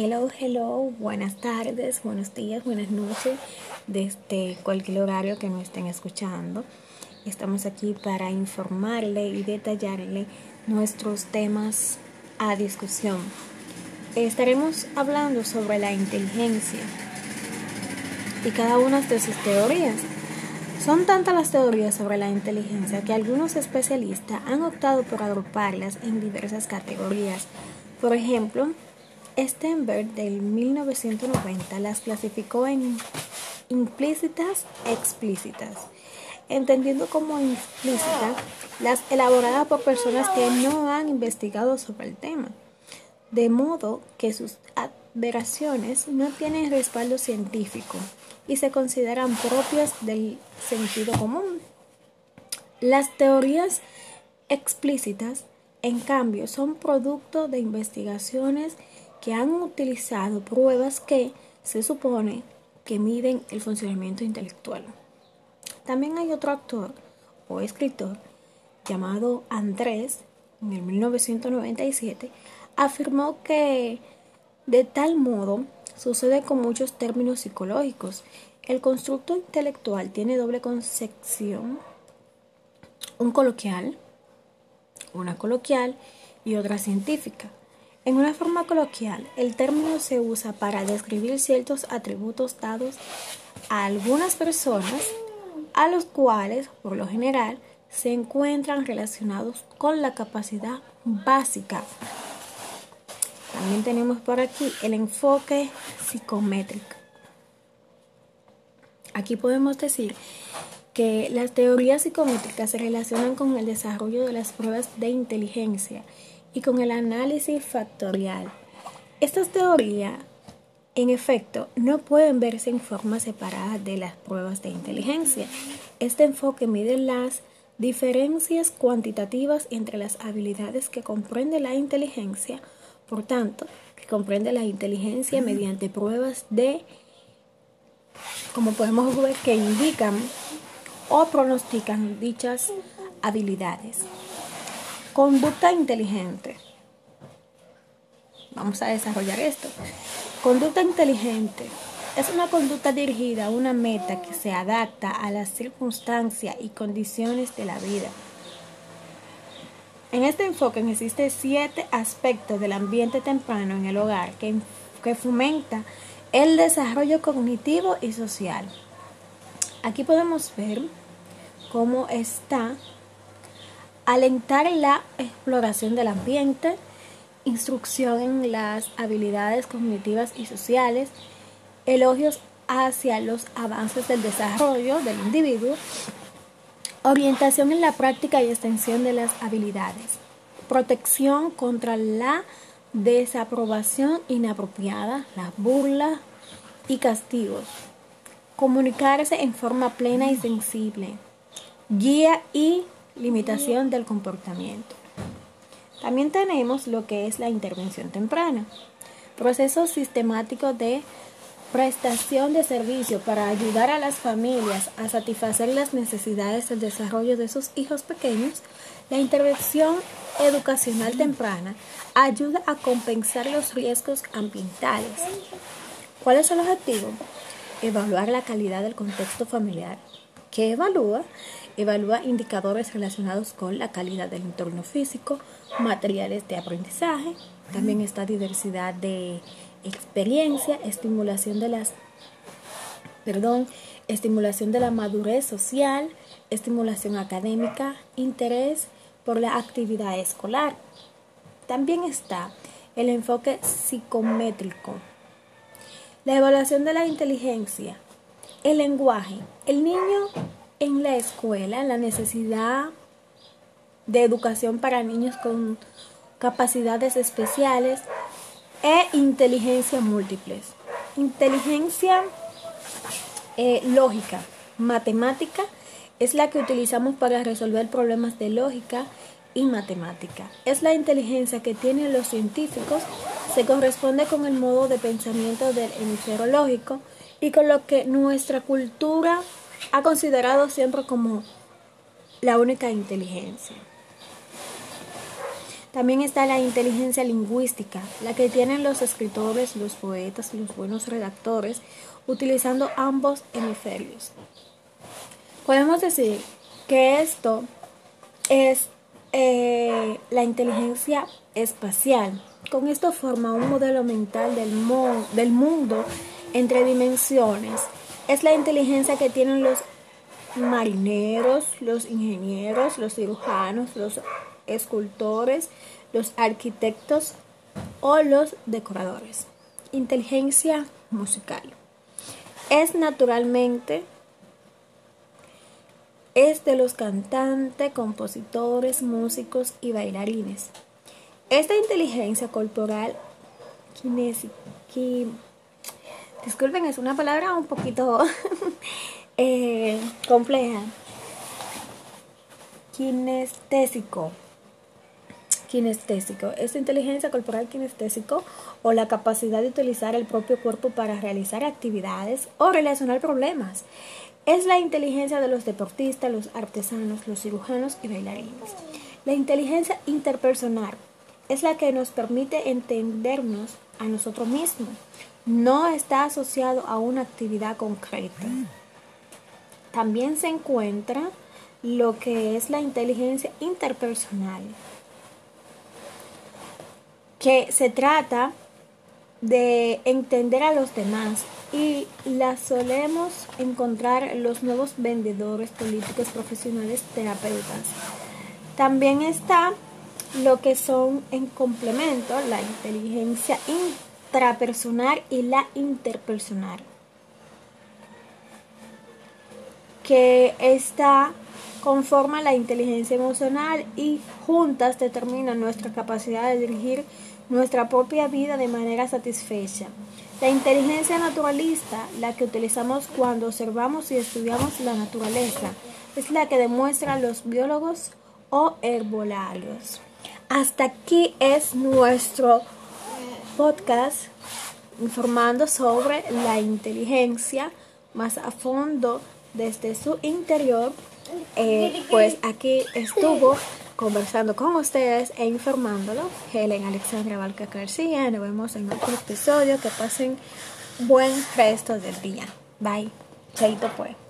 Hello, hello, buenas tardes, buenos días, buenas noches, desde cualquier horario que nos estén escuchando. Estamos aquí para informarle y detallarle nuestros temas a discusión. Estaremos hablando sobre la inteligencia y cada una de sus teorías. Son tantas las teorías sobre la inteligencia que algunos especialistas han optado por agruparlas en diversas categorías. Por ejemplo, Stenberg del 1990 las clasificó en implícitas explícitas, entendiendo como implícitas las elaboradas por personas que no han investigado sobre el tema, de modo que sus adveraciones no tienen respaldo científico y se consideran propias del sentido común. Las teorías explícitas, en cambio, son producto de investigaciones que han utilizado pruebas que se supone que miden el funcionamiento intelectual. También hay otro actor o escritor llamado Andrés, en el 1997, afirmó que de tal modo Sucede con muchos términos psicológicos. El constructo intelectual tiene doble concepción, un coloquial, una coloquial y otra científica. En una forma coloquial, el término se usa para describir ciertos atributos dados a algunas personas, a los cuales, por lo general, se encuentran relacionados con la capacidad básica también tenemos por aquí el enfoque psicométrico. Aquí podemos decir que las teorías psicométricas se relacionan con el desarrollo de las pruebas de inteligencia y con el análisis factorial. Estas teorías, en efecto, no pueden verse en forma separada de las pruebas de inteligencia. Este enfoque mide las diferencias cuantitativas entre las habilidades que comprende la inteligencia por tanto, que comprende la inteligencia mediante pruebas de, como podemos ver, que indican o pronostican dichas habilidades. Conducta inteligente. Vamos a desarrollar esto. Conducta inteligente es una conducta dirigida a una meta que se adapta a las circunstancias y condiciones de la vida en este enfoque existen siete aspectos del ambiente temprano en el hogar que, que fomenta el desarrollo cognitivo y social. Aquí podemos ver cómo está alentar la exploración del ambiente, instrucción en las habilidades cognitivas y sociales, elogios hacia los avances del desarrollo del individuo, Orientación en la práctica y extensión de las habilidades. Protección contra la desaprobación inapropiada, la burla y castigos. Comunicarse en forma plena y sensible. Guía y limitación del comportamiento. También tenemos lo que es la intervención temprana. Proceso sistemático de prestación de servicio para ayudar a las familias a satisfacer las necesidades del desarrollo de sus hijos pequeños, la intervención educacional temprana ayuda a compensar los riesgos ambientales. ¿Cuál es el objetivo? Evaluar la calidad del contexto familiar. ¿Qué evalúa? Evalúa indicadores relacionados con la calidad del entorno físico, materiales de aprendizaje, también está diversidad de experiencia, estimulación de las, perdón, estimulación de la madurez social, estimulación académica, interés por la actividad escolar. También está el enfoque psicométrico, la evaluación de la inteligencia, el lenguaje. El niño en la escuela, la necesidad de educación para niños con capacidades especiales, e inteligencia múltiples. Inteligencia eh, lógica, matemática, es la que utilizamos para resolver problemas de lógica y matemática. Es la inteligencia que tienen los científicos, se corresponde con el modo de pensamiento del hemisferio lógico y con lo que nuestra cultura ha considerado siempre como la única inteligencia. También está la inteligencia lingüística, la que tienen los escritores, los poetas, los buenos redactores, utilizando ambos hemisferios. Podemos decir que esto es eh, la inteligencia espacial. Con esto forma un modelo mental del, del mundo entre dimensiones. Es la inteligencia que tienen los marineros, los ingenieros, los cirujanos, los escultores, los arquitectos o los decoradores. Inteligencia musical. Es naturalmente es de los cantantes, compositores, músicos y bailarines. Esta inteligencia corporal disculpen, es una palabra un poquito eh, compleja. Kinestésico. Kinestésico. Esta inteligencia corporal kinestésico o la capacidad de utilizar el propio cuerpo para realizar actividades o relacionar problemas es la inteligencia de los deportistas, los artesanos, los cirujanos y bailarines. La inteligencia interpersonal es la que nos permite entendernos a nosotros mismos. No está asociado a una actividad concreta. También se encuentra lo que es la inteligencia interpersonal, que se trata de entender a los demás y la solemos encontrar los nuevos vendedores políticos profesionales terapeutas. También está lo que son en complemento la inteligencia y la interpersonal que está conforma la inteligencia emocional y juntas determinan nuestra capacidad de dirigir nuestra propia vida de manera satisfecha. La inteligencia naturalista, la que utilizamos cuando observamos y estudiamos la naturaleza, es la que demuestran los biólogos o herbolarios. Hasta aquí es nuestro podcast informando sobre la inteligencia más a fondo desde su interior. Eh, pues aquí estuvo conversando con ustedes e informándolo. Helen Alexandra Valca García. Nos vemos en otro episodio. Que pasen buen resto del día. Bye. Chaito pues.